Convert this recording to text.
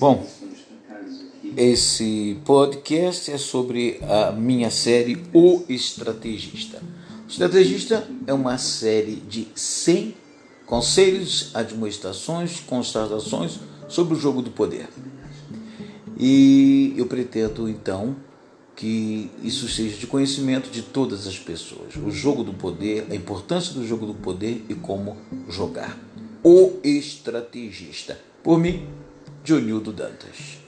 Bom, esse podcast é sobre a minha série O Estrategista. O Estrategista é uma série de 100 conselhos, administrações, constatações sobre o jogo do poder. E eu pretendo então que isso seja de conhecimento de todas as pessoas. O jogo do poder, a importância do jogo do poder e como jogar. O Estrategista. Por mim, Dionildo Dantas.